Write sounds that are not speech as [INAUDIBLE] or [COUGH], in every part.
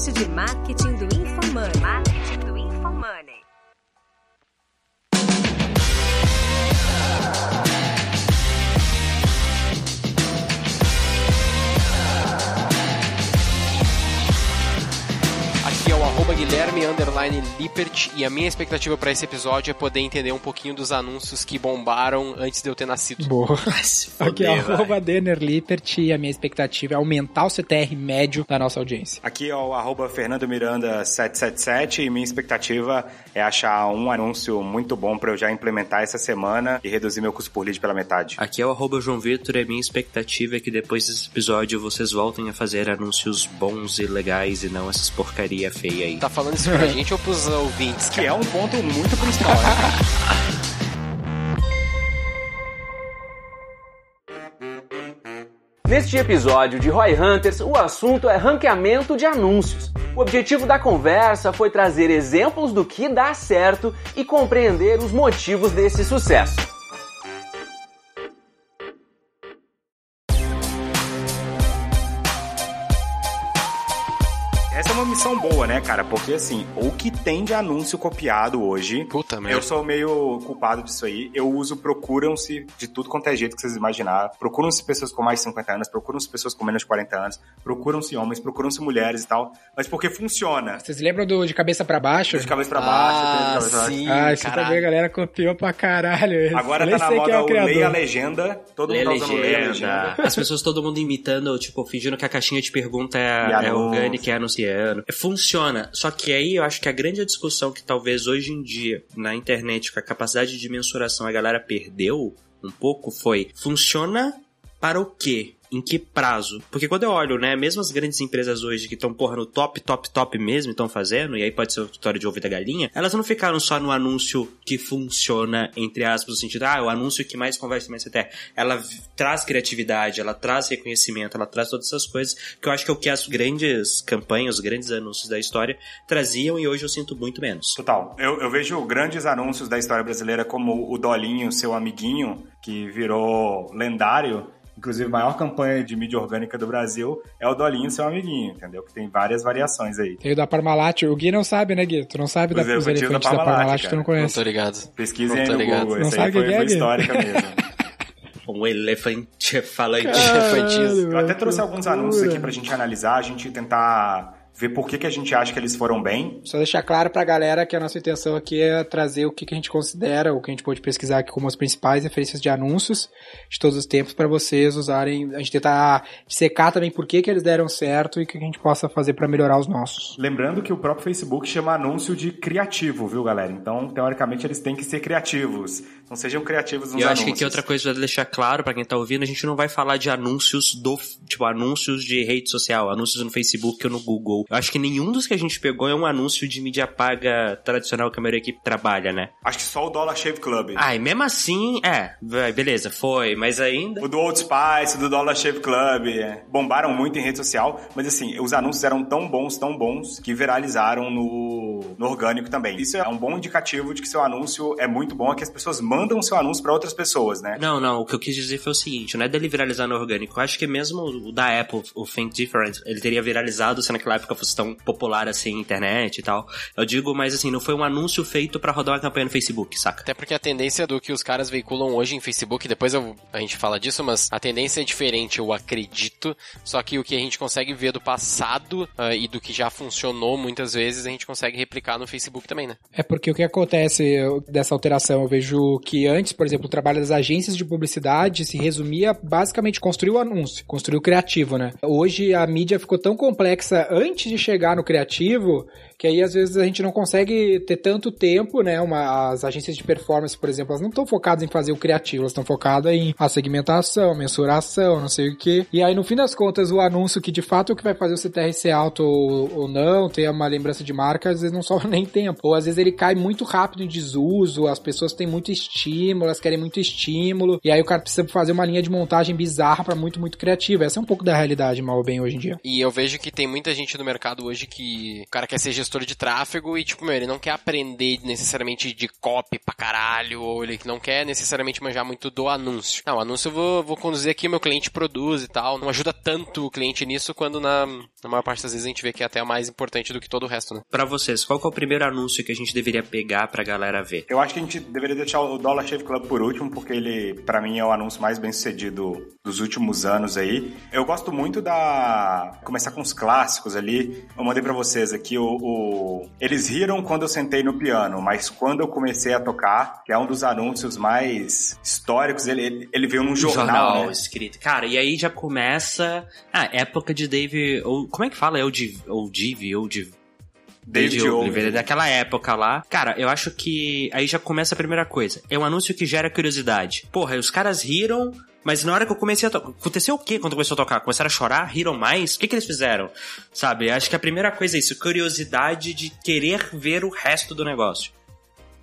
podcast de marketing Underline Lippert e a minha expectativa para esse episódio é poder entender um pouquinho dos anúncios que bombaram antes de eu ter nascido. Boa. Aqui é arroba. Denner Lippert e a minha expectativa é aumentar o CTR médio da nossa audiência. Aqui é o arroba Fernando Miranda 777 e minha expectativa é achar um anúncio muito bom para eu já implementar essa semana e reduzir meu custo por lead pela metade. Aqui é o arroba João Vitor e a minha expectativa é que depois desse episódio vocês voltem a fazer anúncios bons e legais e não essas porcaria feia aí. Tá falando isso pra [LAUGHS] gente ou pros ouvintes? Que é um ponto muito principal, né? [LAUGHS] Neste episódio de Roy Hunters, o assunto é ranqueamento de anúncios. O objetivo da conversa foi trazer exemplos do que dá certo e compreender os motivos desse sucesso. Missão boa, né, cara? Porque assim, o que tem de anúncio copiado hoje. Puta Eu merda. sou meio culpado disso aí. Eu uso procuram-se de tudo quanto é jeito que vocês imaginar. Procuram-se pessoas com mais de 50 anos, procuram-se pessoas com menos de 40 anos, procuram-se homens, procuram-se mulheres e tal. Mas porque funciona. Vocês lembram do de cabeça pra baixo? De cabeça pra baixo, de Ah, cabeça pra baixo. sim, Ah, isso caralho. também a galera copiou pra caralho. Agora Eu nem tá na quem é moda o o leia legenda. Todo Lê mundo tá usando leia legenda. As pessoas, todo mundo imitando, tipo, fingindo que a caixinha de pergunta é, é orgânica e é anunciando. Funciona. Só que aí eu acho que a grande discussão que talvez hoje em dia, na internet, com a capacidade de mensuração, a galera perdeu um pouco foi: funciona para o quê? Em que prazo? Porque quando eu olho, né, mesmo as grandes empresas hoje que estão, porra, no top, top, top mesmo, estão fazendo, e aí pode ser a história de ouvir da galinha, elas não ficaram só no anúncio que funciona, entre aspas, no sentido, ah, o anúncio que mais conversa mais até. Ela traz criatividade, ela traz reconhecimento, ela traz todas essas coisas, que eu acho que é o que as grandes campanhas, os grandes anúncios da história traziam e hoje eu sinto muito menos. Total. Eu, eu vejo grandes anúncios da história brasileira como o Dolinho, seu amiguinho, que virou lendário. Inclusive, a maior campanha de mídia orgânica do Brasil é o Dolinho, seu amiguinho, entendeu? Que tem várias variações aí. Tem o da Parmalat. O Gui não sabe, né, Gui? Tu não sabe da, é, os eu tinha o da elefantes da Parmalat, tu não Não conhece. tô ligado. Pesquisem Não aí no ligado. Google. Não Essa sabe aí foi, que é, foi Gui? histórica mesmo. [LAUGHS] Um elefante falante. Elefantismo. Eu até trouxe alguns anúncios aqui pra gente analisar, a gente tentar ver por que, que a gente acha que eles foram bem. Só deixar claro pra galera que a nossa intenção aqui é trazer o que, que a gente considera, o que a gente pode pesquisar aqui como as principais referências de anúncios de todos os tempos pra vocês usarem, a gente tentar secar também por que, que eles deram certo e o que a gente possa fazer pra melhorar os nossos. Lembrando que o próprio Facebook chama anúncio de criativo, viu, galera? Então, teoricamente, eles têm que ser criativos. Não sejam criativos nos E eu acho anúncios. que aqui outra coisa pra deixar claro pra quem tá ouvindo, a gente não vai falar de anúncios do, tipo, anúncios de rede social, anúncios no Facebook ou no Google. Eu acho que nenhum dos que a gente pegou é um anúncio de mídia paga tradicional que a maioria aqui trabalha, né? Acho que só o Dollar Shave Club. Ah, e mesmo assim, é, vai, beleza, foi, mas ainda... O do Old Spice, o do Dollar Shave Club, é, bombaram muito em rede social, mas assim, os anúncios eram tão bons, tão bons, que viralizaram no, no orgânico também. Isso é um bom indicativo de que seu anúncio é muito bom, é que as pessoas mandam seu anúncio pra outras pessoas, né? Não, não, o que eu quis dizer foi o seguinte, não é dele viralizar no orgânico, eu acho que mesmo o da Apple, o Think Different, ele teria viralizado se naquela época fosse tão popular assim, internet e tal. Eu digo, mas assim, não foi um anúncio feito pra rodar uma campanha no Facebook, saca? Até porque a tendência do que os caras veiculam hoje em Facebook, depois eu- a gente fala disso, mas a tendência é diferente, eu acredito. Só que o que a gente consegue ver do passado ah, e do que já funcionou muitas vezes, a gente consegue replicar no Facebook também, né? É porque o que acontece dessa alteração? Eu vejo que antes, por exemplo, o trabalho das agências de publicidade se resumia basicamente construir o anúncio, construir o criativo, né? Hoje a mídia ficou tão complexa antes de chegar no criativo que aí às vezes a gente não consegue ter tanto tempo, né? Uma, as agências de performance, por exemplo, elas não estão focadas em fazer o criativo, elas estão focadas em a segmentação, mensuração, não sei o que. E aí no fim das contas o anúncio que de fato o que vai fazer o CTR ser alto ou, ou não, ter uma lembrança de marca, às vezes não [LAUGHS] sobra nem tempo. Ou às vezes ele cai muito rápido em desuso, as pessoas têm muito estímulo, elas querem muito estímulo, e aí o cara precisa fazer uma linha de montagem bizarra para muito, muito criativa. Essa é um pouco da realidade, mal ou bem, hoje em dia. E eu vejo que tem muita gente no mercado hoje que o cara quer ser gestor de tráfego e, tipo, meu, ele não quer aprender necessariamente de copy pra caralho, ou ele não quer necessariamente manjar muito do anúncio. Não, o anúncio eu vou, vou conduzir aqui, meu cliente produz e tal. Não ajuda tanto o cliente nisso quando na, na maior parte das vezes a gente vê que é até mais importante do que todo o resto, né? Pra vocês, qual que é o primeiro anúncio que a gente deveria pegar pra galera ver? Eu acho que a gente deveria deixar o Dollar Shave Club por último, porque ele, pra mim, é o anúncio mais bem sucedido dos últimos anos aí. Eu gosto muito da. Começar com os clássicos ali. Eu mandei pra vocês aqui o, o... Eles riram quando eu sentei no piano, mas quando eu comecei a tocar, que é um dos anúncios mais históricos, ele, ele veio num jornal. jornal né? escrito. Cara, e aí já começa a época de Dave. Ou, como é que fala? É o Div, ou Div, ou Div. David Oliveira, Ogilvy. daquela época lá. Cara, eu acho que aí já começa a primeira coisa. É um anúncio que gera curiosidade. Porra, os caras riram, mas na hora que eu comecei a tocar. Aconteceu o quê quando começou a tocar? Começaram a chorar? Riram mais? O que, que eles fizeram? Sabe? Acho que a primeira coisa é isso: curiosidade de querer ver o resto do negócio.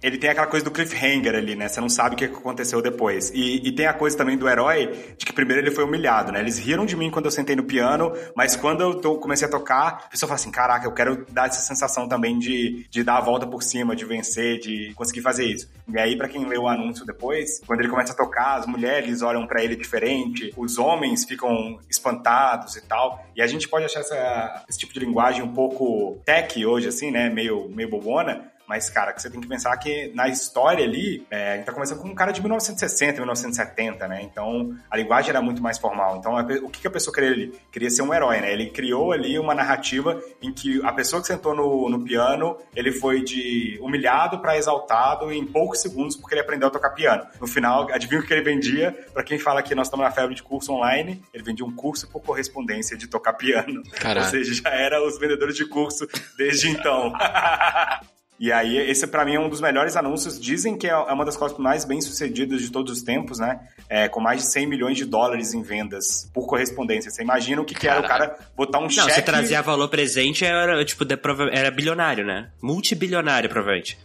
Ele tem aquela coisa do cliffhanger ali, né? Você não sabe o que aconteceu depois. E, e, tem a coisa também do herói de que primeiro ele foi humilhado, né? Eles riram de mim quando eu sentei no piano, mas quando eu comecei a tocar, a pessoa fala assim: caraca, eu quero dar essa sensação também de, de dar a volta por cima, de vencer, de conseguir fazer isso. E aí, para quem leu o anúncio depois, quando ele começa a tocar, as mulheres olham para ele diferente, os homens ficam espantados e tal. E a gente pode achar essa, esse tipo de linguagem um pouco tech hoje, assim, né? Meio, meio bobona. Mas, cara, que você tem que pensar que na história ali, é, a gente tá começando com um cara de 1960, 1970, né? Então, a linguagem era muito mais formal. Então, a, o que, que a pessoa queria ali? Queria ser um herói, né? Ele criou ali uma narrativa em que a pessoa que sentou no, no piano, ele foi de humilhado para exaltado em poucos segundos porque ele aprendeu a tocar piano. No final, adivinha o que ele vendia? Para quem fala que nós estamos na febre de curso online, ele vendia um curso por correspondência de tocar piano. Caraca. Ou seja, já era os vendedores de curso desde então. [LAUGHS] E aí, esse para mim é um dos melhores anúncios. Dizem que é uma das coisas mais bem sucedidas de todos os tempos, né? É, com mais de 100 milhões de dólares em vendas por correspondência. Você imagina o que, que era o cara botar um Não, cheque. se trazia valor presente, era, tipo, era bilionário, né? Multibilionário, provavelmente.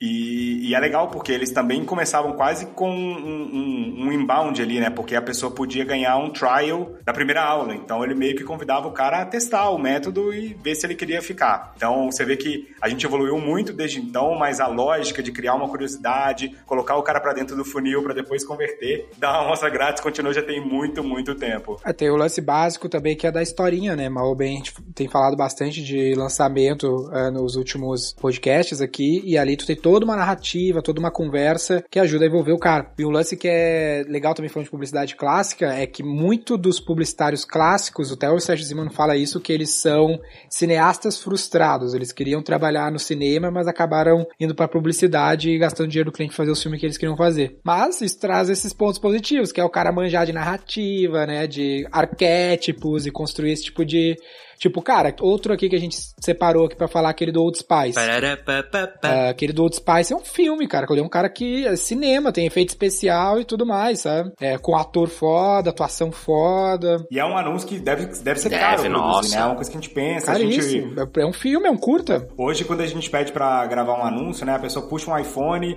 E, e é legal porque eles também começavam quase com um, um, um inbound ali, né? Porque a pessoa podia ganhar um trial da primeira aula. Então ele meio que convidava o cara a testar o método e ver se ele queria ficar. Então você vê que a gente evoluiu muito desde então, mas a lógica de criar uma curiosidade, colocar o cara pra dentro do funil pra depois converter, [LAUGHS] dar uma amostra grátis continua já tem muito, muito tempo. É, tem o lance básico também que é da historinha, né? Mal bem, a gente tem falado bastante de lançamento é, nos últimos podcasts aqui, e ali tu tem toda uma narrativa, toda uma conversa que ajuda a envolver o cara. E um lance que é legal também falando de publicidade clássica é que muito dos publicitários clássicos, até o Sérgio Zimano fala isso, que eles são cineastas frustrados. Eles queriam trabalhar no cinema, mas acabaram indo pra publicidade e gastando dinheiro do cliente fazer os filmes que eles queriam fazer. Mas isso traz esses pontos positivos, que é o cara manjar de narrativa, né, de arquétipos e construir esse tipo de Tipo, cara, outro aqui que a gente separou aqui pra falar, aquele do Old Spice. Parará, pá, pá, pá. Ah, aquele do Old Spice é um filme, cara. que Ele é um cara que é cinema, tem efeito especial e tudo mais, sabe? É, com ator foda, atuação foda. E é um anúncio que deve, deve ser Deve, caro nossa. né? É uma coisa que a gente pensa. A gente, Caríssimo. É um filme, é um curta. Hoje, quando a gente pede pra gravar um anúncio, né? A pessoa puxa um iPhone,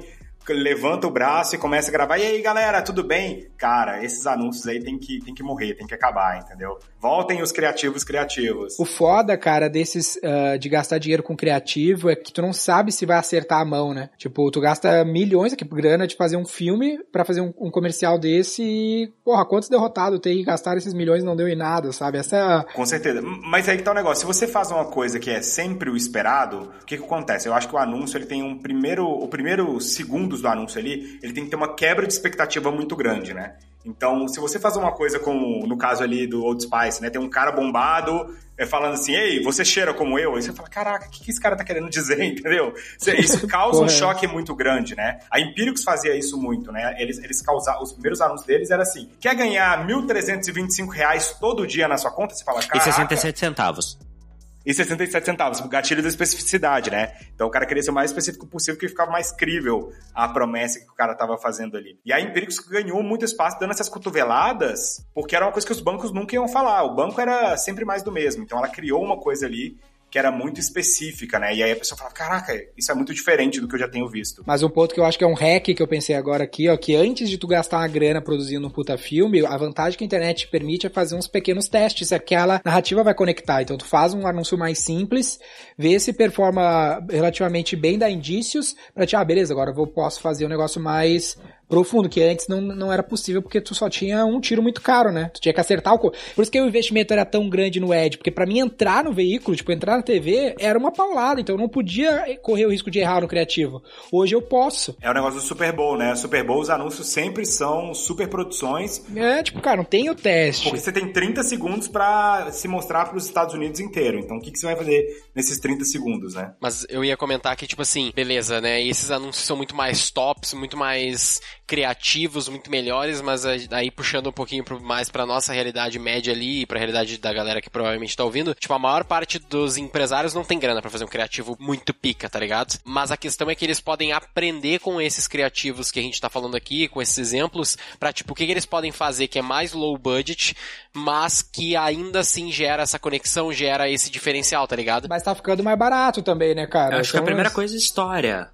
levanta o braço e começa a gravar. E aí, galera, tudo bem? Cara, esses anúncios aí tem que, tem que morrer, tem que acabar, entendeu? Voltem os criativos criativos. O foda, cara, desses ah, de gastar dinheiro com criativo é que tu não sabe se vai acertar a mão, né? Tipo, tu gasta milhões aqui, grana de fazer um filme pra fazer um, um comercial desse e, porra, quantos derrotados tem que gastar esses milhões e não deu em nada, sabe? Essa é Com certeza. Mas aí que tá o negócio. Se você faz uma coisa que é sempre o esperado, o que que acontece? Eu acho que o anúncio, ele tem um primeiro... O primeiro segundos do anúncio ali, ele tem que ter uma quebra de expectativa muito grande, né? Então, se você faz uma coisa como, no caso ali do Old Spice, né? Tem um cara bombado é, falando assim, ei, você cheira como eu? Aí você fala, caraca, o que, que esse cara tá querendo dizer, [LAUGHS] entendeu? Isso [LAUGHS] causa um choque muito grande, né? A Empíricos fazia isso muito, né? Eles, eles causavam, os primeiros anúncios deles era assim, quer ganhar 1.325 reais todo dia na sua conta? Você fala, E caraca. 67 centavos. E 67 centavos, o gatilho da especificidade, né? Então o cara queria ser o mais específico possível, que ficava mais crível a promessa que o cara tava fazendo ali. E a Empíricos ganhou muito espaço dando essas cotoveladas, porque era uma coisa que os bancos nunca iam falar. O banco era sempre mais do mesmo. Então ela criou uma coisa ali que era muito específica, né? E aí a pessoa falava, caraca, isso é muito diferente do que eu já tenho visto. Mas um ponto que eu acho que é um hack que eu pensei agora aqui, ó, que antes de tu gastar uma grana produzindo um puta filme, a vantagem que a internet permite é fazer uns pequenos testes, se aquela narrativa vai conectar. Então tu faz um anúncio mais simples, vê se performa relativamente bem, dá indícios, pra te, ah, beleza, agora eu posso fazer um negócio mais profundo, que antes não, não era possível porque tu só tinha um tiro muito caro, né? Tu tinha que acertar o. Co... Por isso que o investimento era tão grande no Edge, porque para mim entrar no veículo, tipo, entrar na TV, era uma paulada, então eu não podia correr o risco de errar no criativo. Hoje eu posso. É o negócio do Super Bowl, né? Super Bowl, os anúncios sempre são super produções. É, tipo, cara, não tem o teste. Porque você tem 30 segundos para se mostrar para os Estados Unidos inteiro. Então o que, que você vai fazer nesses 30 segundos, né? Mas eu ia comentar que, tipo assim, beleza, né? Esses anúncios são muito mais tops, muito mais criativos, muito melhores, mas aí puxando um pouquinho mais pra nossa realidade média ali, e pra realidade da galera que provavelmente tá ouvindo, tipo, a maior parte dos empresários não tem grana para fazer um criativo muito pica, tá ligado? Mas a questão é que eles podem aprender com esses criativos que a gente tá falando aqui, com esses exemplos, pra, tipo, o que, que eles podem fazer que é mais low budget, mas que ainda assim gera essa conexão, gera esse diferencial, tá ligado? Mas tá ficando mais barato também, né, cara? Eu acho então, que a primeira coisa é história.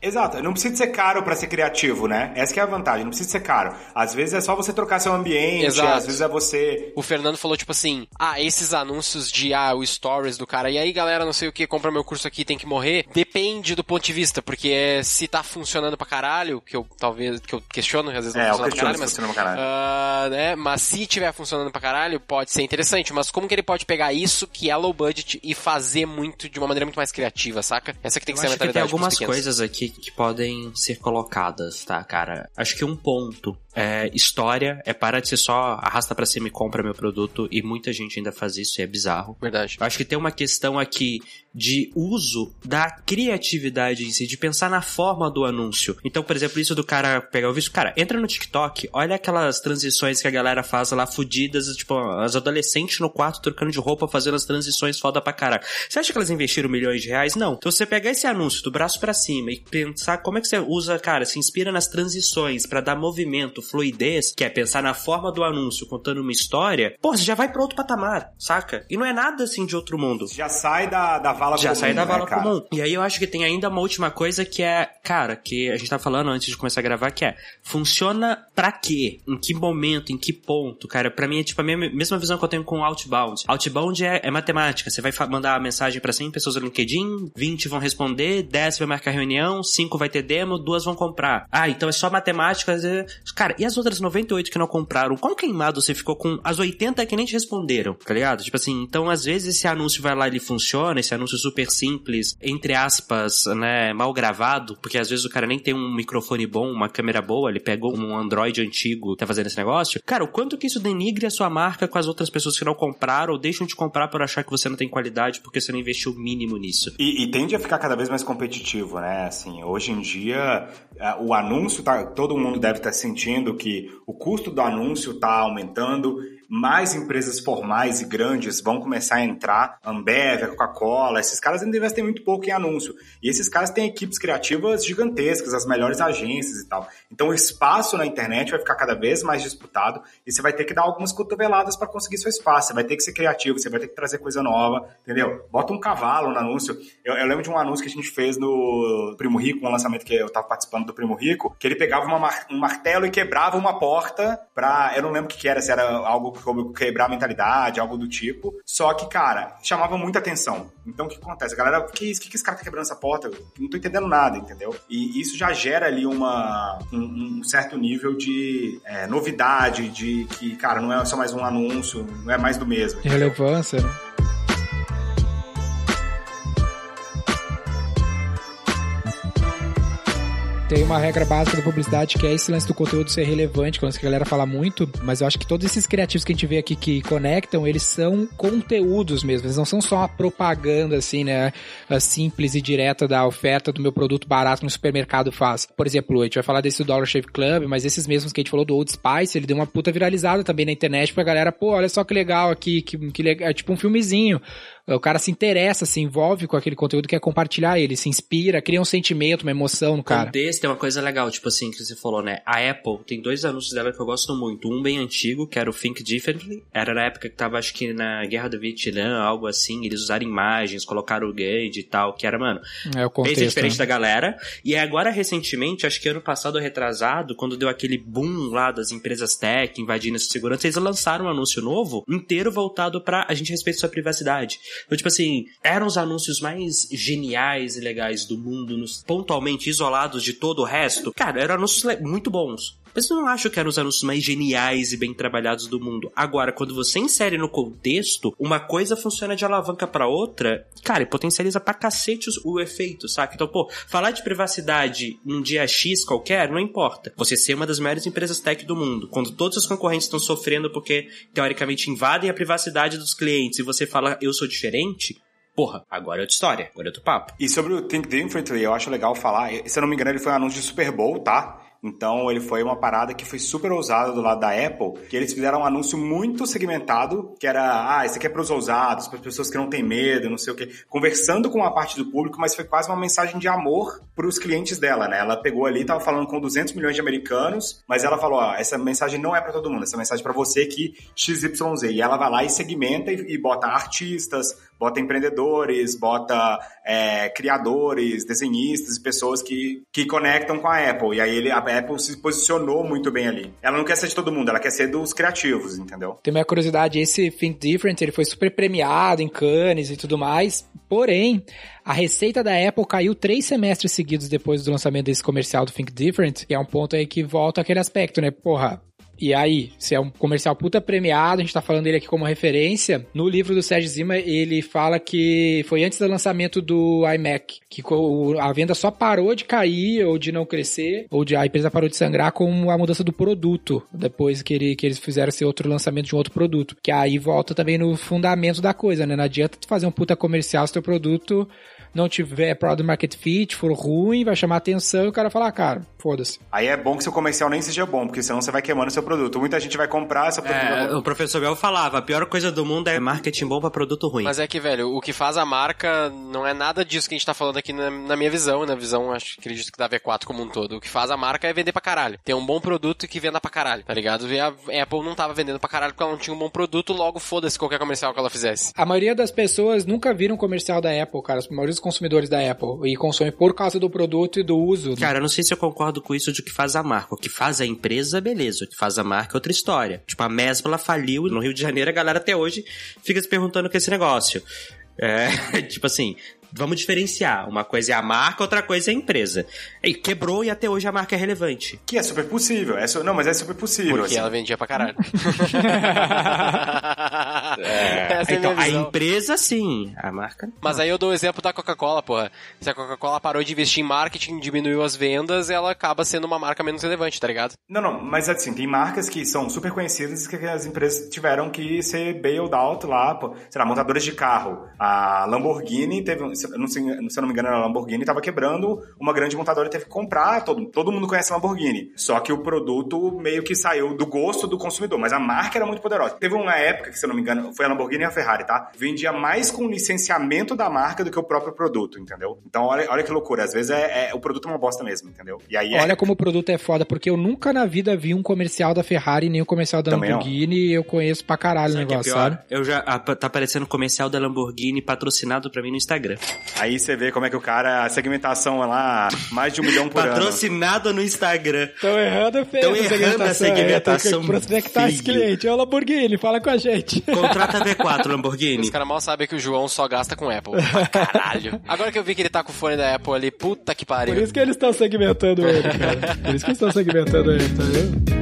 Exato, não precisa ser caro para ser criativo, né? Essa é a vantagem, não precisa ser caro. Às vezes é só você trocar seu ambiente, Exato. às vezes é você... O Fernando falou tipo assim, ah, esses anúncios de, ah, o stories do cara, e aí galera, não sei o que, compra meu curso aqui, tem que morrer, depende do ponto de vista, porque é, se tá funcionando pra caralho, que eu talvez, que eu questiono, às vezes não é, funciona pra caralho, mas... Funciona pra caralho. Uh, né? Mas se tiver funcionando pra caralho, pode ser interessante, mas como que ele pode pegar isso, que é low budget, e fazer muito, de uma maneira muito mais criativa, saca? Essa que tem que eu ser a mentalidade que tem algumas coisas aqui que podem ser colocadas, tá, cara? Acho que um ponto é história, é para de ser só arrasta para cima e compra meu produto, e muita gente ainda faz isso e é bizarro. Verdade. Eu acho que tem uma questão aqui de uso da criatividade em si, de pensar na forma do anúncio. Então, por exemplo, isso do cara pegar o visto, cara, entra no TikTok, olha aquelas transições que a galera faz lá fudidas, tipo, as adolescentes no quarto trocando de roupa, fazendo as transições foda pra caralho. Você acha que elas investiram milhões de reais? Não. Então, você pegar esse anúncio do braço para cima e pensar como é que você usa, cara, se inspira nas transições para dar movimento, fluidez, que é pensar na forma do anúncio contando uma história, pô, você já vai para outro patamar, saca? E não é nada assim de outro mundo. Já sai da, da vala já comum. sai da né, vala cara? comum. E aí eu acho que tem ainda uma última coisa que é, cara, que a gente tá falando antes de começar a gravar, que é, funciona pra quê? Em que momento? Em que ponto? Cara, pra mim é tipo a mesma visão que eu tenho com Outbound. Outbound é, é matemática. Você vai mandar a mensagem para 100 pessoas no LinkedIn, 20 vão responder, 10 vai marcar reunião, 5 vai ter demo, duas vão comprar. Ah, então é só matemática. Cara, e as outras 98 que não compraram? Quão queimado você ficou com as 80 que nem te responderam, tá ligado? Tipo assim, então às vezes esse anúncio vai lá e ele funciona, esse anúncio super simples, entre aspas, né, mal gravado, porque às vezes o cara nem tem um microfone bom, uma câmera boa, ele pegou um Android antigo, tá fazendo esse negócio. Cara, o quanto que isso denigre a sua marca com as outras pessoas que não compraram ou deixam de comprar por achar que você não tem qualidade porque você não investiu o mínimo nisso. E, e tende a ficar cada vez mais competitivo, né? Assim, hoje em dia, o anúncio tá, todo mundo deve estar sentindo que o custo do anúncio está aumentando mais empresas formais e grandes vão começar a entrar, Ambev, Coca-Cola, esses caras ainda investem muito pouco em anúncio. E esses caras têm equipes criativas gigantescas, as melhores agências e tal. Então o espaço na internet vai ficar cada vez mais disputado e você vai ter que dar algumas cotoveladas para conseguir seu espaço. Você vai ter que ser criativo, você vai ter que trazer coisa nova, entendeu? Bota um cavalo no anúncio. Eu, eu lembro de um anúncio que a gente fez no Primo Rico, um lançamento que eu tava participando do Primo Rico, que ele pegava uma, um martelo e quebrava uma porta pra. Eu não lembro o que, que era, se era algo como quebrar a mentalidade, algo do tipo. Só que, cara, chamava muita atenção. Então o que acontece? A galera, que, que, que esse cara tá quebrando essa porta? Eu não tô entendendo nada, entendeu? E isso já gera ali uma, um, um certo nível de é, novidade, de que, cara, não é só mais um anúncio, não é mais do mesmo. Relevância, né? Tem uma regra básica da publicidade que é esse lance do conteúdo ser relevante, que é um lance que a galera fala muito, mas eu acho que todos esses criativos que a gente vê aqui que conectam, eles são conteúdos mesmo, eles não são só a propaganda, assim, né, simples e direta da oferta do meu produto barato no supermercado faz. Por exemplo, a gente vai falar desse Dollar Shave Club, mas esses mesmos que a gente falou do Old Spice, ele deu uma puta viralizada também na internet pra galera, pô, olha só que legal aqui, que, que legal, é tipo um filmezinho o cara se interessa, se envolve com aquele conteúdo, quer compartilhar ele, se inspira, cria um sentimento, uma emoção no cara. Contexto Tem uma coisa legal, tipo assim, que você falou, né? A Apple tem dois anúncios dela que eu gosto muito. Um bem antigo, que era o Think Differently. Era na época que tava, acho que na Guerra do Vietnã, algo assim. Eles usaram imagens, colocaram o Gage e tal, que era, mano, É o contexto. bem diferente né? da galera. E é agora, recentemente, acho que ano passado ou retrasado, quando deu aquele boom lá das empresas tech invadindo essa segurança, eles lançaram um anúncio novo, inteiro voltado pra a gente respeita sua privacidade. Então, tipo assim, eram os anúncios mais geniais e legais do mundo, nos, pontualmente isolados de todo o resto. Cara, eram anúncios muito bons. Mas eu não acho que eram os anúncios mais geniais e bem trabalhados do mundo. Agora, quando você insere no contexto, uma coisa funciona de alavanca pra outra, cara, e potencializa pra cacete o efeito, saca? Então, pô, falar de privacidade num dia X qualquer, não importa. Você ser uma das maiores empresas tech do mundo, quando todos os concorrentes estão sofrendo porque, teoricamente, invadem a privacidade dos clientes e você fala, eu sou diferente, porra, agora é outra história, agora é outro papo. E sobre o Think Differently, eu acho legal falar. Se eu não me engano, ele foi um anúncio de Super Bowl, tá? Então ele foi uma parada que foi super ousada do lado da Apple, que eles fizeram um anúncio muito segmentado, que era, ah, esse aqui é para os ousados, para as pessoas que não têm medo, não sei o quê, conversando com uma parte do público, mas foi quase uma mensagem de amor para os clientes dela, né? Ela pegou ali, tava falando com 200 milhões de americanos, mas ela falou, ó, essa mensagem não é para todo mundo, essa mensagem é para você que XYZ. E ela vai lá e segmenta e, e bota artistas, bota empreendedores, bota é, criadores, desenhistas, pessoas que, que conectam com a Apple. E aí ele, a Apple se posicionou muito bem ali. Ela não quer ser de todo mundo, ela quer ser dos criativos, entendeu? Tem uma curiosidade, esse Think Different, ele foi super premiado em Cannes e tudo mais, porém, a receita da Apple caiu três semestres seguidos depois do lançamento desse comercial do Think Different, que é um ponto aí que volta aquele aspecto, né? Porra, e aí, se é um comercial puta premiado, a gente tá falando dele aqui como referência, no livro do Sérgio Zima, ele fala que foi antes do lançamento do iMac, que a venda só parou de cair ou de não crescer, ou de, a empresa parou de sangrar com a mudança do produto, depois que, ele, que eles fizeram esse outro lançamento de um outro produto. Que aí volta também no fundamento da coisa, né? Não adianta tu fazer um puta comercial se teu produto não tiver product market fit, for ruim, vai chamar atenção e o cara falar, ah, cara, foda-se. Aí é bom que seu comercial nem seja bom, porque senão você vai queimando seu produto. Muita gente vai comprar seu produto. É, o professor Bel falava, a pior coisa do mundo é marketing bom pra produto ruim. Mas é que, velho, o que faz a marca não é nada disso que a gente tá falando aqui na, na minha visão, na visão, acho, acredito que da V4 como um todo. O que faz a marca é vender pra caralho. Ter um bom produto que venda pra caralho, tá ligado? E a Apple não tava vendendo pra caralho porque ela não tinha um bom produto, logo foda-se qualquer comercial que ela fizesse. A maioria das pessoas nunca viram comercial da Apple, cara. A maioria dos consumidores da Apple. E consomem por causa do produto e do uso. Cara, eu não sei se eu concordo com isso de que faz a marca. O que faz a empresa, beleza. O que faz a marca é outra história. Tipo, a Mesbla faliu no Rio de Janeiro, a galera até hoje fica se perguntando com esse negócio. É, [LAUGHS] tipo assim, vamos diferenciar. Uma coisa é a marca, outra coisa é a empresa. E quebrou e até hoje a marca é relevante. Que é super possível. É su- Não, mas é super possível. Porque assim. ela vendia pra caralho. [LAUGHS] É a então, minha a empresa sim, a marca. Mas aí eu dou o exemplo da Coca-Cola, porra. Se a Coca-Cola parou de investir em marketing, diminuiu as vendas, ela acaba sendo uma marca menos relevante, tá ligado? Não, não, mas assim, tem marcas que são super conhecidas e que as empresas tiveram que ser bailed out lá, pô, sei lá, montadoras de carro. A Lamborghini teve, um- se eu não, se eu não me engano, a Lamborghini estava quebrando, uma grande montadora teve que comprar, todo, todo mundo conhece a Lamborghini. Só que o produto meio que saiu do gosto do consumidor, mas a marca era muito poderosa. Teve uma época, que se eu não me engano, foi a Lamborghini e a Ferrari, tá? Vendia mais com licenciamento da marca do que o próprio produto, entendeu? Então, olha, olha que loucura, às vezes é, é- o produto é uma bosta mesmo, entendeu? E aí é- Olha como o produto é foda, porque eu nunca na vida vi um comercial da Ferrari nem um comercial da Também não. Lamborghini e eu conheço pra caralho o Sabe o que é negócio, pior? sabe? Eu já, a- tá aparecendo comercial da Lamborghini patrocinado pra mim no Instagram. Aí você vê como é que o cara, a segmentação é lá, mais de um milhão por ano. Patrocinado no Instagram. Estão errando feio Tão essa errando a segmentação, É, tem que prospectar esse cliente. Ô, Lamborghini, fala com a gente. Contrata [LAUGHS] V4, Lamborghini. Os caras mal sabem que o João só gasta com Apple. Pra caralho. Agora que eu vi que ele tá com o fone da Apple ali, puta que pariu. Por isso que eles estão segmentando ele, cara. Por isso que eles estão segmentando ele, tá vendo?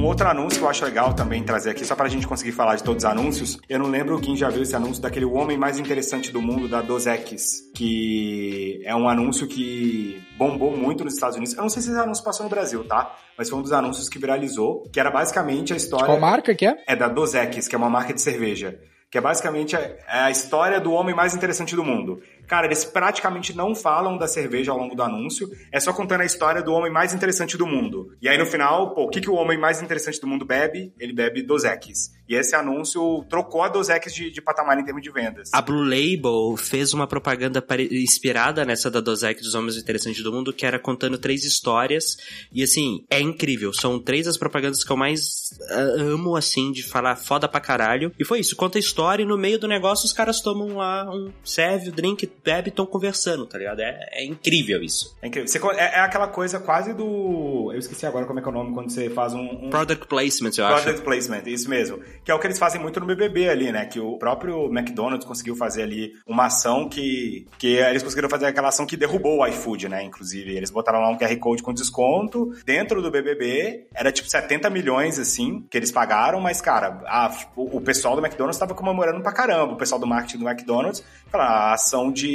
Um outro anúncio que eu acho legal também trazer aqui, só pra gente conseguir falar de todos os anúncios. Eu não lembro quem já viu esse anúncio daquele Homem Mais Interessante do Mundo, da Dozex, que é um anúncio que bombou muito nos Estados Unidos. Eu não sei se esse anúncio passou no Brasil, tá? Mas foi um dos anúncios que viralizou, que era basicamente a história... Qual marca que é? É da Dozex, que é uma marca de cerveja. Que é basicamente a, é a história do homem mais interessante do mundo. Cara, eles praticamente não falam da cerveja ao longo do anúncio, é só contando a história do homem mais interessante do mundo. E aí no final, pô, o que, que o homem mais interessante do mundo bebe? Ele bebe Dos Equis. E esse anúncio trocou a Dos Equis de, de patamar em termos de vendas. A Blue Label fez uma propaganda inspirada nessa da Dozek dos Homens Interessantes do Mundo, que era contando três histórias. E assim, é incrível. São três das propagandas que eu mais ah, amo, assim, de falar foda pra caralho. E foi isso, conta a história e no meio do negócio os caras tomam lá um serve o drink, e estão conversando, tá ligado? É, é incrível isso. É incrível. Você é, é aquela coisa quase do. Eu esqueci agora como é que é o nome quando você faz um. um... Product placement, eu acho. Product placement, isso mesmo. Que é o que eles fazem muito no BBB ali, né? Que o próprio McDonald's conseguiu fazer ali uma ação que. que eles conseguiram fazer aquela ação que derrubou o iFood, né? Inclusive, eles botaram lá um QR Code com desconto dentro do BBB. Era tipo 70 milhões, assim, que eles pagaram, mas, cara, a- o, pessoal do McDonald's tava comemorando pra caramba. O pessoal do marketing do McDonald's, aquela a ação de,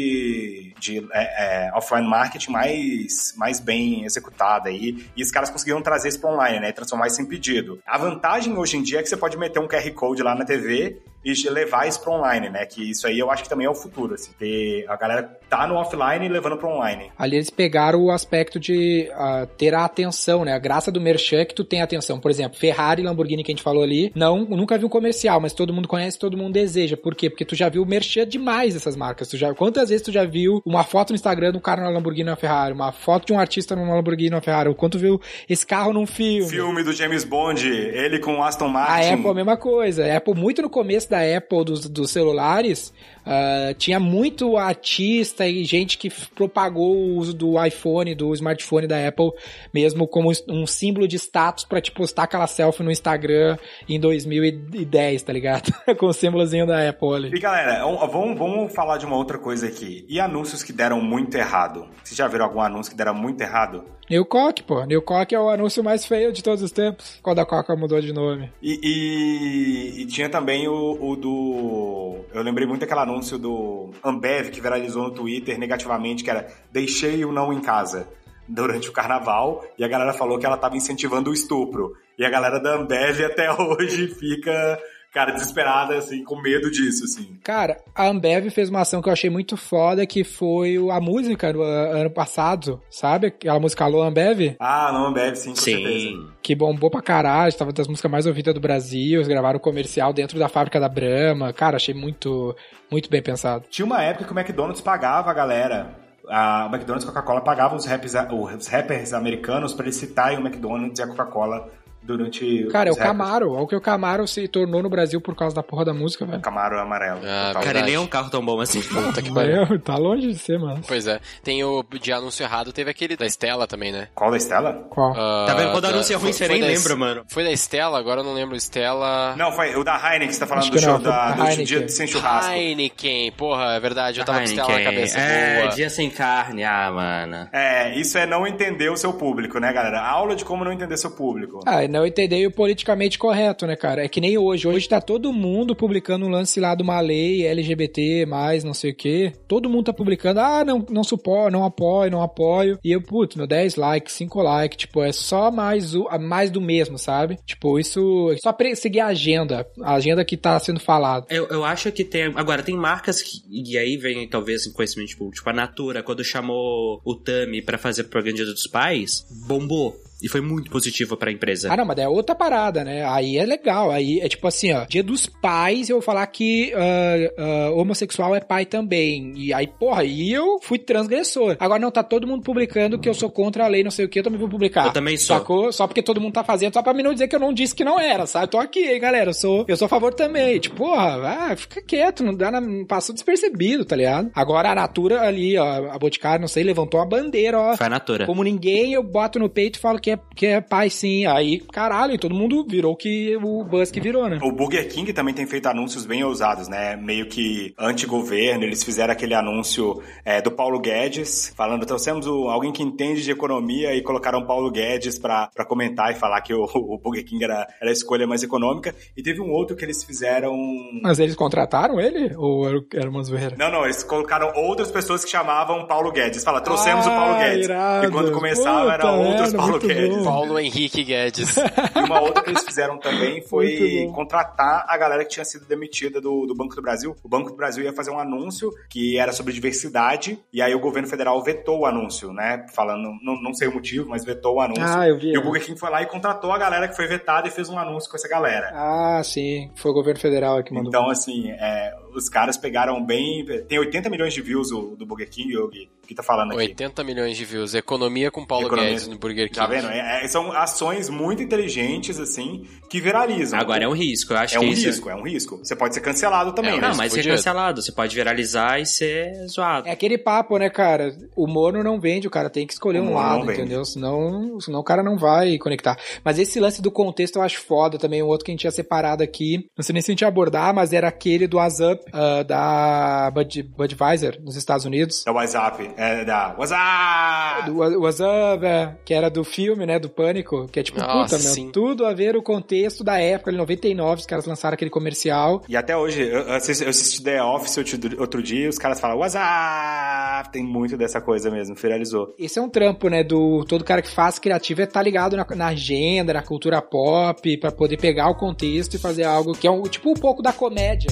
de é, é, offline marketing mais, mais bem executada aí. E os caras conseguiram trazer isso pra online, né? E transformar isso em pedido. A vantagem hoje em dia é que você pode meter um QR Code lá na TV e levar isso para online, né? Que isso aí eu acho que também é o futuro, assim. Ter a galera tá no offline e levando para online. Ali eles pegaram o aspecto de ah, ter a atenção, né? A graça do merchan é que tu tem atenção. Por exemplo, Ferrari e Lamborghini que a gente falou ali, não, nunca vi um comercial, mas todo mundo conhece, todo mundo deseja. Por quê? Porque tu já viu o merchan demais dessas marcas. Tu já, quantas vezes tu já viu uma foto no Instagram de um cara na Lamborghini na Ferrari, uma foto de um artista numa Lamborghini na Ferrari, ou quanto viu esse carro num filme. Filme do James Bond, ele com o Aston A Martin. Apple, a mesma coisa. A Apple, muito no começo da Apple, dos, dos celulares, ah, tinha muito artista e gente que propagou o uso do iPhone, do smartphone da Apple, mesmo como um símbolo de status pra te postar aquela selfie no Instagram em 2010, tá ligado? [LAUGHS] Com o símbolozinho da Apple ali. E galera, um- vamos, vamos falar de uma outra coisa aqui. E anúncios que deram muito errado? Vocês já viram algum anúncio que deram muito errado? New Coke, pô. New Coke é o anúncio mais feio de todos os tempos. Quando a Coca mudou de nome. E, e- e tinha também o, o do. Eu lembrei muito daquele anúncio do Ambev que viralizou no Twitter negativamente, que era Deixei o não em casa durante o carnaval, e a galera falou que ela tava incentivando o estupro. E a galera da Ambev até [LAUGHS] hoje fica, cara, desesperada, assim, com medo disso, assim. Cara, a Ambev fez uma ação que eu achei muito foda, que foi a música do ano passado, sabe? Aquela música Alô Ambev, Ah, não, Ambev, sim, com certeza. Sim. que bombou pra caralho, tava das músicas mais ouvidas do Brasil, eles gravaram o comercial dentro da fábrica da Brahma. Cara, achei muito, muito bem pensado. Tinha uma época que o McDonald's pagava a galera. A, o McDonald's e a Coca-Cola pagavam os rappers, os rappers americanos para eles citarem o McDonald's e a Coca-Cola durante Cara, é o. Camaro. Olha o que o Camaro se tornou no Brasil por causa da porra da música, velho. Camaro amarelo. Ah. Cara, Verdade. nem é um carro tão bom assim. [LAUGHS] Puta que pariu. Tá longe de ser, mano. Pois é. Tem o de anúncio errado, teve aquele da Estela também, né? Qual da Estela? Qual? Ah, Tá vendo? Quando da- anúncio é ruim, você nem da- lembra, mano. Foi da Estela, agora eu não lembro. Estela. Não, foi o da Heineken, você tá falando Acho do show não, da, do Heineken. dia sem churrasco. Heineken, porra, é verdade, eu tava com Estela na Heineken. cabeça. É, Boa. dia sem carne. Ah, mano. É, isso é não entender o seu público, né, galera? Aula de como não entender seu público. Ah, não entendei o politicamente correto, né, cara? É que nem hoje. Hoje tá todo mundo publicando um lance lá de uma lei LGBT, mais não sei o quê. Todo mundo tá publicando, ah, não, não suporto, não apoio, não apoio. E eu, putz, meu 10 likes, 5 likes, tipo, é só mais, o, mais do mesmo, sabe? Tipo, isso, é só seguir a agenda, a agenda que tá sendo falada. Eu, eu acho que tem. Agora, tem marcas que. E aí vem talvez conhecimento público. Tipo, a Natura, quando chamou o Tami pra fazer propaganda dos pais, bombou. E foi muito positivo pra empresa. Ah, não, mas é outra parada, né? Aí é legal. Aí é tipo assim, ó. Dia dos pais, eu vou falar que ah, ah, homossexual é pai também. E aí, porra, aí eu fui transgressor. Agora não, tá todo mundo publicando que eu sou contra a lei, não sei o que, eu também vou publicar. Eu também sou. Sacou? Só porque todo mundo tá fazendo, só pra mim não dizer que eu não disse que não era, sabe? Tô aqui, hein, galera. Eu sou, eu sou a favor também. Tipo, porra, ah, fica quieto, não dá, na, passou despercebido, tá ligado? Agora a Natura ali, ó, a Boticário, não sei, levantou a bandeira, ó. Foi a Natura. Como ninguém, eu boto no peito e falo que é, que é pai sim. Aí, caralho, e todo mundo virou que o Buzz que virou, né? O Burger King também tem feito anúncios bem ousados, né? Meio que anti-governo. Eles fizeram aquele anúncio é, do Paulo Guedes, falando, trouxemos o, alguém que entende de economia e colocaram Paulo Guedes pra, pra comentar e falar que o, [LAUGHS] o Burger King era, era a escolha mais econômica. E teve um outro que eles fizeram. Mas eles contrataram ele? Ou era, era uma zoeira? Não, não, eles colocaram outras pessoas que chamavam Paulo Guedes. Fala, trouxemos o Paulo Ah, Guedes. irado. E quando começava era Puta outros merda, Paulo muito Guedes. Paulo Henrique Guedes. [LAUGHS] E uma outra que eles fizeram também foi contratar a galera que tinha sido demitida do, do Banco do Brasil. O Banco do Brasil ia fazer um anúncio que era sobre diversidade, e aí o governo federal vetou o anúncio, né? Falando, não, não sei o motivo, mas vetou o anúncio. Ah, eu vi. E o Burger King foi lá e contratou a galera que foi vetada e fez um anúncio com essa galera. Ah, sim. Foi o governo federal que mandou. Então, assim, é, os caras pegaram bem. Tem 80 milhões de views o, do Burger King, o Gui, que tá falando aqui. 80 milhões de views. Economia com Paulo Economia. Guedes no Burger King. Tá vendo? É- é- são ações muito inteligentes, assim, que viralizam. Agora é um risco, eu acho É que um isso... risco, é um risco. Você pode ser cancelado também, É, né? Não, Mas é fudido. cancelado. Você pode viralizar e ser zoado. É aquele papo, né, cara? O mono não vende, o cara tem que escolher um lado, entendeu? Senão, senão o cara não vai conectar. Mas esse lance do contexto eu acho foda também. Um outro que a gente tinha separado aqui, não sei nem se a gente ia abordar, mas era aquele do WhatsApp ah, da Bud, Budweiser, nos Estados Unidos. Da WhatsApp, é da WhatsApp! Do WhatsApp, é, que era do filme, né, do Pânico, que é tipo, Nossa, puta, meu, sim. tudo a ver o contexto da época, ali, 99, os caras lançaram aquele comercial. E até hoje, eu assisti, eu assisti The Office outro, dia e os caras falam WhatsApp! Tem muito dessa coisa mesmo, viralizou. Esse é um trampo, né, do todo cara que faz criativo é tá ligado na, na agenda, na cultura pop, pra poder pegar o contexto e fazer algo que é um, tipo um pouco da comédia.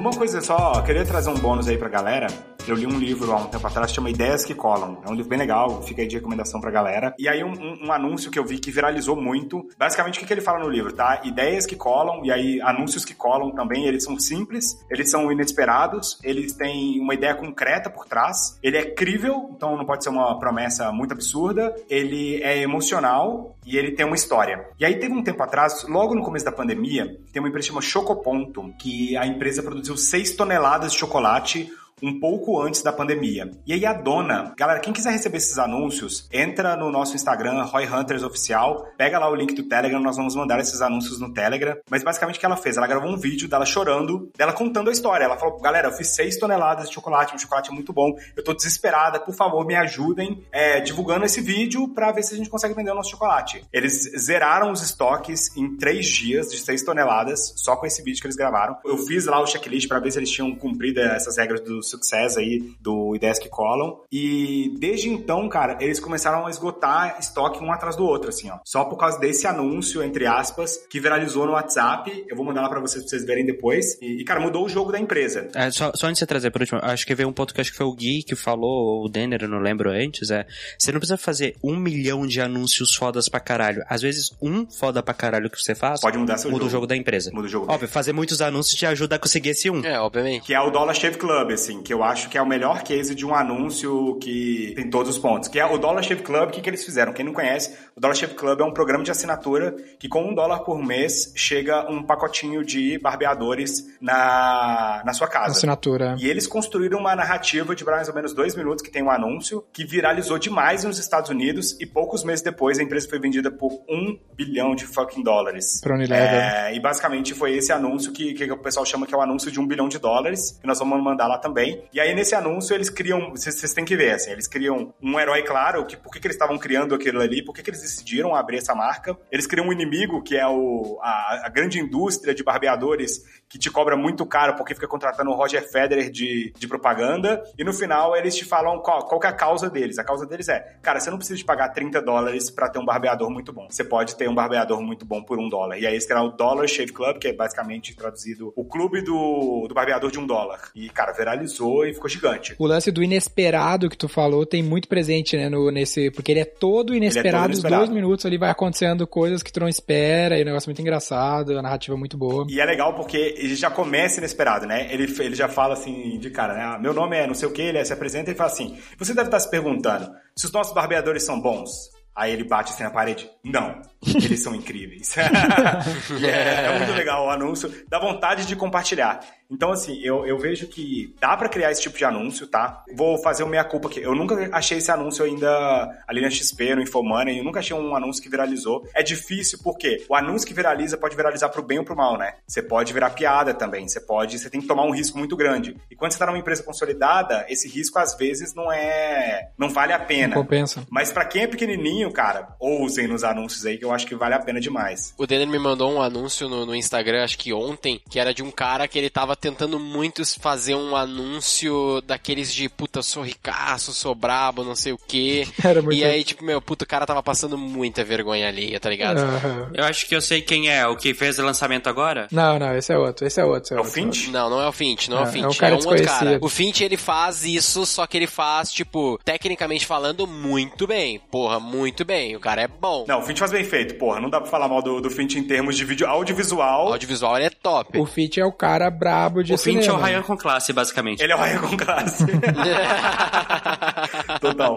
Uma coisa só, queria trazer um bônus aí pra galera. Eu li um livro há um tempo atrás, chama Ideias que Colam. É um livro bem legal, fica aí de recomendação pra galera. E aí um, um- um anúncio que eu vi que viralizou muito. Basicamente, o que, que ele fala no livro, tá? Ideias que colam, e aí anúncios que colam também, eles são simples, eles são inesperados, eles têm uma ideia concreta por trás, ele é crível, então não pode ser uma promessa muito absurda, ele é emocional e ele tem uma história. E aí teve um tempo atrás, logo no começo da pandemia, tem uma empresa chamada Chocoponto, que a empresa produziu 6 toneladas de chocolate um pouco antes da pandemia. E aí a dona, galera, quem quiser receber esses anúncios, entra no nosso Instagram, Roy Hunters Oficial, pega lá o link do Telegram, nós vamos mandar esses anúncios no Telegram. Mas basicamente o que ela fez? Ela gravou um vídeo dela chorando, dela contando a história. Ela falou, galera, eu fiz 6 toneladas de chocolate, um chocolate muito bom, eu tô desesperada, por favor, me ajudem é, divulgando esse vídeo pra ver se a gente consegue vender o nosso chocolate. Eles zeraram os estoques em 3 dias de 6 toneladas, só com esse vídeo que eles gravaram. Eu fiz lá o checklist pra ver se eles tinham cumprido essas regras do success aí, do Ideias que Colam. E desde então, cara, eles começaram a esgotar estoque um atrás do outro, assim, ó. Só por causa desse anúncio, entre aspas, que viralizou no WhatsApp. Eu vou mandar lá pra vocês, pra vocês verem depois. E, e, cara, mudou o jogo da empresa. É, só, só antes de você trazer por último, acho que veio um ponto que acho que foi o Gui que falou, ou o Denner, eu não lembro antes, é, você não precisa fazer um milhão de anúncios fodas pra caralho. Às vezes, um foda pra caralho que você faz, Pode mudar seu muda jogo. o jogo da empresa. Muda o jogo. Óbvio, fazer muitos anúncios te ajuda a conseguir esse um. É, obviamente. Que é o Dollar Shave Club, assim, que eu acho que é o melhor case de um anúncio que tem todos os pontos. Que é o Dollar Shave Club, o que, que eles fizeram? Quem não conhece, o Dollar Shave Club é um programa de assinatura que com um dólar por mês chega um pacotinho de barbeadores na, na sua casa. Assinatura. E eles construíram uma narrativa de mais ou menos dois minutos que tem um anúncio que viralizou demais nos Estados Unidos e poucos meses depois a empresa foi vendida por um bilhão de fucking dólares. Pra Unilever. É, e basicamente foi esse anúncio que, que o pessoal chama que é o anúncio de um bilhão de dólares, que nós vamos mandar lá também. E aí nesse anúncio eles criam, vocês, têm que ver, assim, eles criam um herói claro, que por que, que eles estavam criando aquilo ali, por que, que eles decidiram abrir essa marca. Eles criam um inimigo, que é o, a, a grande indústria de barbeadores que te cobra muito caro porque fica contratando o Roger Federer de, de propaganda. E no final eles te falam qual, qual é a causa deles. A causa deles é, cara, você não precisa de pagar 30 dólares pra ter um barbeador muito bom. Você pode ter um barbeador muito bom por um dólar. E aí eles criaram o Dollar Shave Club, que é basicamente traduzido o clube do, do barbeador de um dólar. E, cara, viralizou e ficou gigante. O lance do inesperado que tu falou tem muito presente, né, no, nesse, porque ele é todo inesperado, os inesperado. dois minutos ali vai acontecendo coisas que tu não espera, e o negócio é muito engraçado, a narrativa é muito boa. E é legal porque ele já começa inesperado, né? Ele, ele já fala assim de cara, né? Ah, meu nome é não sei o que, ele se apresenta e fala assim: Você deve estar se perguntando se os nossos barbeadores são bons. Aí ele bate assim na parede. Não, eles são incríveis. [LAUGHS] é, é muito legal o anúncio, dá vontade de compartilhar. Então, assim, eu, eu vejo que dá pra criar esse tipo de anúncio, tá? Vou fazer o meia culpa aqui. Eu nunca achei esse anúncio ainda ali na XP, no Infomoney. Eu nunca achei um anúncio que viralizou. É difícil porque o anúncio que viraliza pode viralizar pro bem ou pro mal, né? Você pode virar piada também. Você pode, você tem que tomar um risco muito grande. E quando você tá numa empresa consolidada, esse risco às vezes não é, não vale a pena. Compensa. Mas pra quem é pequenininho, cara, ousem nos anúncios aí, que eu eu acho que vale a pena demais. O Denner me mandou um anúncio no, no Instagram, acho que ontem, que era de um cara que ele tava tentando muito fazer um anúncio daqueles de puta, sou ricaço, sou brabo, não sei o quê. [LAUGHS] Era muito- E aí, tipo, meu, puta, o cara tava passando muita vergonha alheia, tá ligado? Aham. Eu acho que eu sei quem é, o que fez o lançamento agora. Não, não, esse é outro, esse é outro. esse É o é outro. Fint? Não, não é o Fint, não é, É, o é Fint, um é, cara um outro cara. O Fint, ele faz isso, só que ele faz, tipo, tecnicamente falando, muito bem. Porra, muito bem. O cara é bom. Não, o Fint faz bem feito, porra. Não dá pra falar mal do, do Fint em termos de vídeo O audiovisual. audiovisual, ele é top. O Fit é o cara brabo de O Fint é o cinema. Ryan com classe, basicamente. Ele é o Ryan com classe. [LAUGHS] Total.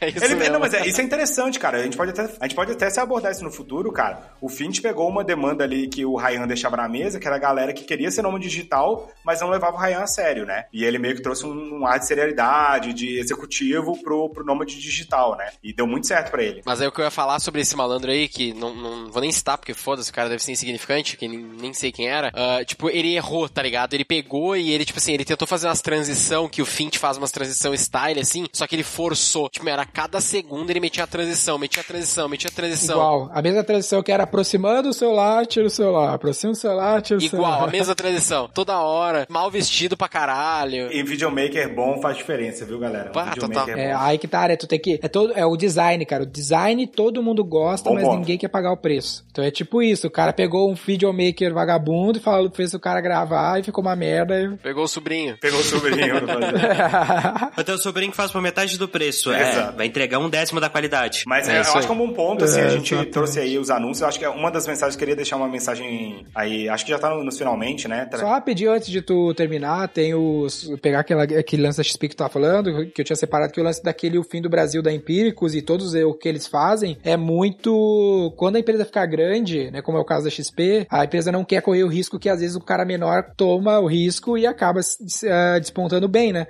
É isso Ele, mesmo. não, mas é, isso é interessante, cara. A gente, pode até, a gente pode até se abordar isso no futuro, cara. O Fint pegou uma demanda ali que o Ryan deixava na mesa, que era a galera que queria ser nome digital, mas não levava o Ryan a sério, né? E ele meio que trouxe um, um ar de serialidade, de executivo pro, pro nômade digital, né? E deu muito certo pra ele. Mas aí o que eu ia falar sobre esse malandro aí, que não, não vou nem citar, porque foda-se, o cara deve ser insignificante, que nem, nem sei quem era. ah, tipo, ele errou, tá ligado? Ele pegou e ele, tipo assim, ele tentou fazer umas transição, que o Fint faz umas transição style, assim, só que ele forçou. Tipo, era cada segundo ele metia a transição, metia a transição, metia a transição. Igual, a mesma transição que era aproximando o celular, tira o celular, aproxima o celular, tira o celular. Igual, a mesma transição. Toda hora, mal vestido pra caralho. E videomaker bom faz diferença, viu, galera? Pá, videomaker É, bom. aí que tá, né? Tu tem que. É, todo, é o design, cara. O design todo mundo gosta, Bom mas ponto. ninguém quer pagar o preço. Então é tipo isso: o cara pegou um videomaker vagabundo e falou, fez o cara gravar e ficou uma merda. e- Pegou o sobrinho. Pegou o sobrinho [LAUGHS] tenho um sobrinho que faz por metade do preço. É, Exato. vai entregar um décimo da qualidade. Mas É é, eu aí. acho que é um bom ponto, assim, É, a gente exatamente. trouxe aí os anúncios. Eu acho que é uma das mensagens, queria deixar uma mensagem aí, acho que já tá no, nos finalmente, né? Tra- Só rapidinho antes de tu terminar, tem os. Pegar aquela, aquele lance da XP que tu tava falando, que eu tinha separado, que o lance daquele O Fim do Brasil da Empíricos e todos o que eles fazem é muito. Quando a empresa ficar grande, né? Como é o caso da XP, a empresa não quer correr o risco que às vezes o cara menor toma o risco e acaba eh, despontando bem, né?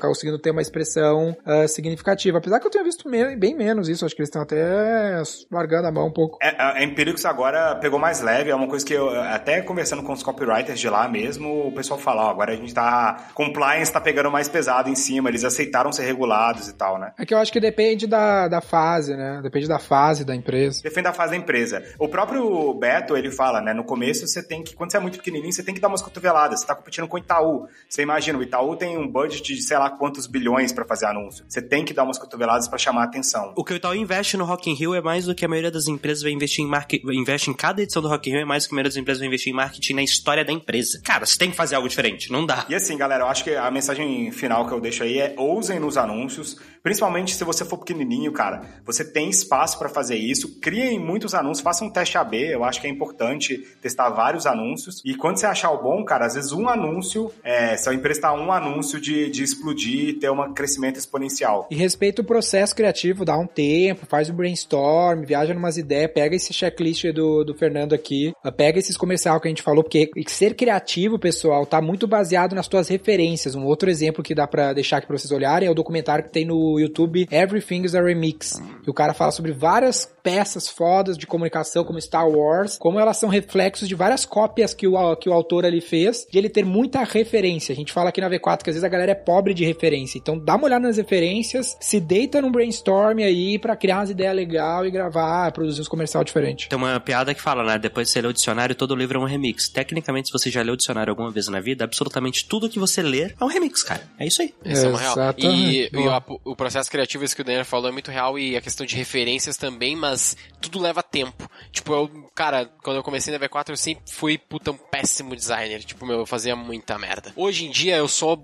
Conseguindo ter uma expressão ah, significativa. Apesar que eu tenha visto me- bem menos isso, acho que eles estão até largando a mão um pouco. É, a Empiricus agora pegou mais leve, é uma coisa que eu, até conversando com os copywriters de lá mesmo, o pessoal fala, ó, agora a gente tá, compliance tá pegando mais pesado em cima, eles aceitaram ser regulados e tal, né? É que eu acho que depende da, da fase, né? Depende da fase da empresa. Defende a fase da empresa. O próprio Beto, ele fala, né? No começo você tem que, quando você é muito pequenininho, você tem que dar umas cotoveladas. Você tá competindo com o Itaú. Você imagina, o Itaú tem um budget de sei lá quantos bilhões pra fazer anúncio. Você tem que dar umas cotoveladas pra chamar a atenção. O que o Itaú investe no Rock in Rio é mais do que a maioria das empresas vai investir em marketing. Investe em cada edição do Rock in Rio é mais do que a maioria das empresas vai investir em marketing na história da empresa. Cara, você tem que fazer algo diferente. Não dá. E assim, galera, eu acho que a mensagem final que eu deixo aí é ousem nos anúncios, principalmente se você for pequenininho, cara. Você tem espaço pra fazer isso, criem muitos anúncios, façam um teste AB, eu acho que é importante testar vários anúncios. E quando você achar o bom, cara, às vezes um anúncio, é, se a empresa tá um anúncio de, de explodir e ter um crescimento exponencial. E respeita o processo criativo, dá um tempo, faz um brainstorm, viaja numas ideias, pega esse checklist do, do Fernando aqui, pega esses comercial que a gente falou, porque ser criativo, pessoal, tá muito baseado nas tuas referências. Um outro exemplo que dá pra deixar aqui pra vocês olharem é o documentário que tem no YouTube Everything is a Remix. E o cara fala sobre várias peças fodas de comunicação, como Star Wars, como elas são reflexos de várias cópias que o, que o autor ali fez, de ele ter muita referência. A gente fala aqui na V4 que às vezes a galera é pobre de referência. Então dá uma olhada nas referências, se deita num brainstorm aí pra criar umas ideias legais e gravar, produzir uns comercial diferente. Tem uma piada que fala, né? Depois de você ler o dicionário, todo livro é um remix. Tecnicamente, se você já leu o dicionário alguma vez na vida, absolutamente tudo que você ler é um remix, cara. É isso aí. Isso é uma real. E, Exatamente. e o, o processo criativo, isso que o Daniel falou, é muito real e a questão de referências também, mas tudo leva tempo. Tipo, eu, cara, quando eu comecei na V4, eu sempre fui, puta, um péssimo designer. Tipo, meu, eu fazia muita merda. Hoje em dia eu sou.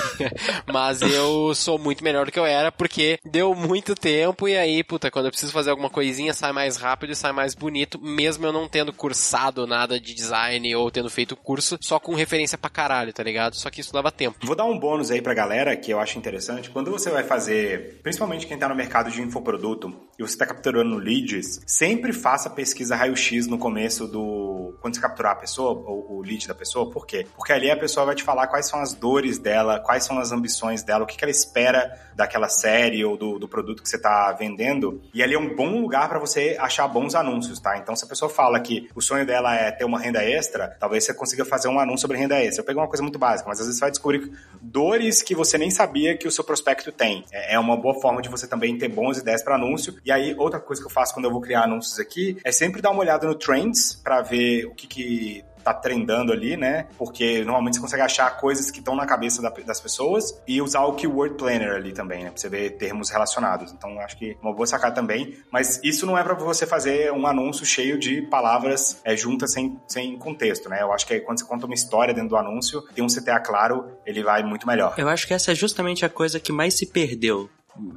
[LAUGHS] mas eu sou muito melhor do que eu era, porque deu muito tempo e aí, puta, quando eu preciso fazer alguma coisinha, sai mais rápido e sai mais bonito, mesmo eu não tendo cursado nada de design ou tendo feito curso, só com referência pra caralho, tá ligado? Só que isso leva tempo. Vou dar um bônus aí pra galera que eu acho interessante. Quando você vai fazer, principalmente quem tá no mercado de infoproduto e você tá capturando leads, sempre faça pesquisa raio-x X no começo do. Quando você capturar a pessoa, o, o lead da pessoa, por quê? Porque ali a pessoa vai te falar quais são as dores dela, quais são as ambições dela, o que, que ela espera daquela série ou do, do produto que você está vendendo. E ali é um bom lugar para você achar bons anúncios, tá? Então, se a pessoa fala que o sonho dela é ter uma renda extra, talvez você consiga fazer um anúncio sobre renda extra. Eu peguei uma coisa muito básica, mas às vezes você vai descobrir dores que você nem sabia que o seu prospecto tem. É, é uma boa forma de você também ter bons ideias para anúncio. E aí, outra coisa que eu faço quando eu vou criar anúncios aqui é sempre dar uma olhada no Trends para ver o que, que tá trendando ali, né? Porque normalmente você consegue achar coisas que estão na cabeça da, das pessoas e usar o Keyword Planner ali também, né? Pra você ver termos relacionados. Então, acho que uma boa sacada também. Mas isso não é para você fazer um anúncio cheio de palavras é, juntas sem, sem contexto, né? Eu acho que aí, quando você conta uma história dentro do anúncio, tem um CTA claro, ele vai muito melhor. Eu acho que essa é justamente a coisa que mais se perdeu.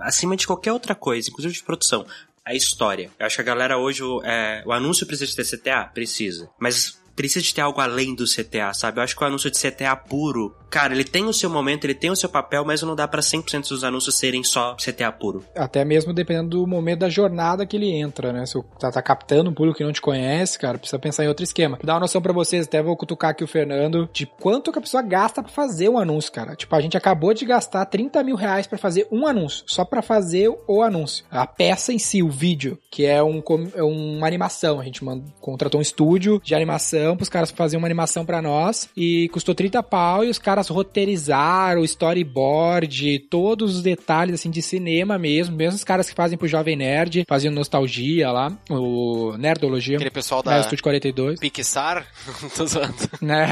Acima de qualquer outra coisa, inclusive de produção a história. Eu acho que a galera hoje, é, o anúncio precisa ter CTA? Precisa. Mas precisa de ter algo além do CTA, sabe? Eu acho que o anúncio de CTA puro cara, ele tem o seu momento, ele tem o seu papel, mas não dá para 100% dos anúncios serem só CTA puro. Até mesmo dependendo do momento da jornada que ele entra, né? Se o tá, captando um público que não te conhece, cara, precisa pensar em outro esquema. Dá uma noção para vocês, até vou cutucar aqui o Fernando, de quanto que a pessoa gasta para fazer um anúncio, cara. Tipo, a gente acabou de gastar 30 mil reais para fazer um anúncio, só para fazer o anúncio. A peça em si, o vídeo, que é, um, é uma animação. A gente mandou, contratou um estúdio de animação pros caras fazerem uma animação para nós e custou 30 pau e os caras caras roteirizaram o storyboard, todos os detalhes assim de cinema mesmo, mesmo os caras que fazem pro Jovem Nerd, faziam nostalgia lá, o Nerdologia. Aquele pessoal da né, Estúdio 42. Pixar? [LAUGHS] Tô zoando. Né?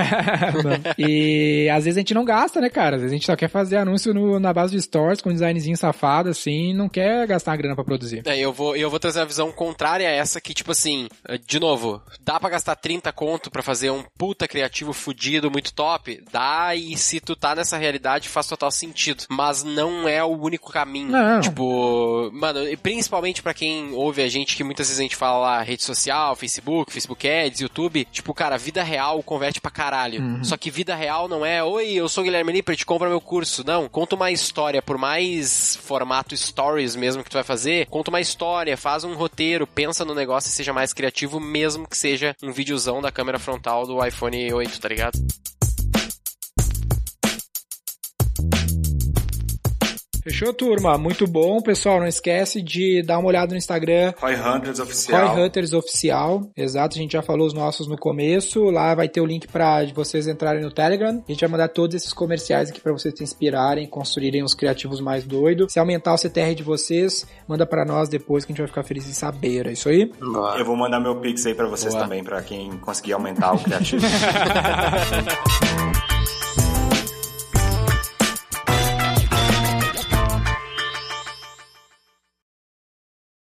[LAUGHS] e às vezes a gente não gasta, né, cara? Às vezes a gente só quer fazer anúncio no, na base de stores com um designzinho safado assim, não quer gastar a grana para produzir. É, eu vou, eu vou trazer a visão contrária a essa que, tipo assim, de novo, dá para gastar 30 conto para fazer um puta criativo fudido, muito top? Dá e se tu tá nessa realidade faz total sentido. Mas não é o único caminho. Não. Tipo, mano, principalmente para quem ouve a gente, que muitas vezes a gente fala lá, rede social, Facebook, Facebook Ads, YouTube, tipo, cara, vida real converte pra caralho. Uhum. Só que vida real não é, oi, eu sou o Guilherme Lippert, compra meu curso. Não, conta uma história, por mais formato stories mesmo que tu vai fazer, conta uma história, faz um roteiro, pensa no negócio e seja mais criativo, mesmo que seja um videozão da câmera frontal do iPhone 8, tá ligado? Fechou, turma? Muito bom. Pessoal, não esquece de dar uma olhada no Instagram. Roy Hunters Oficial. Roy Hunters Oficial. Exato, a gente já falou os nossos no começo. Lá vai ter o link para vocês entrarem no Telegram. A gente vai mandar todos esses comerciais aqui para vocês se inspirarem, construírem os criativos mais doidos. Se aumentar o CTR de vocês, manda para nós depois que a gente vai ficar feliz em saber. É isso aí? Eu vou mandar meu Pix aí para vocês Boa. também, para quem conseguir aumentar o criativo. [LAUGHS]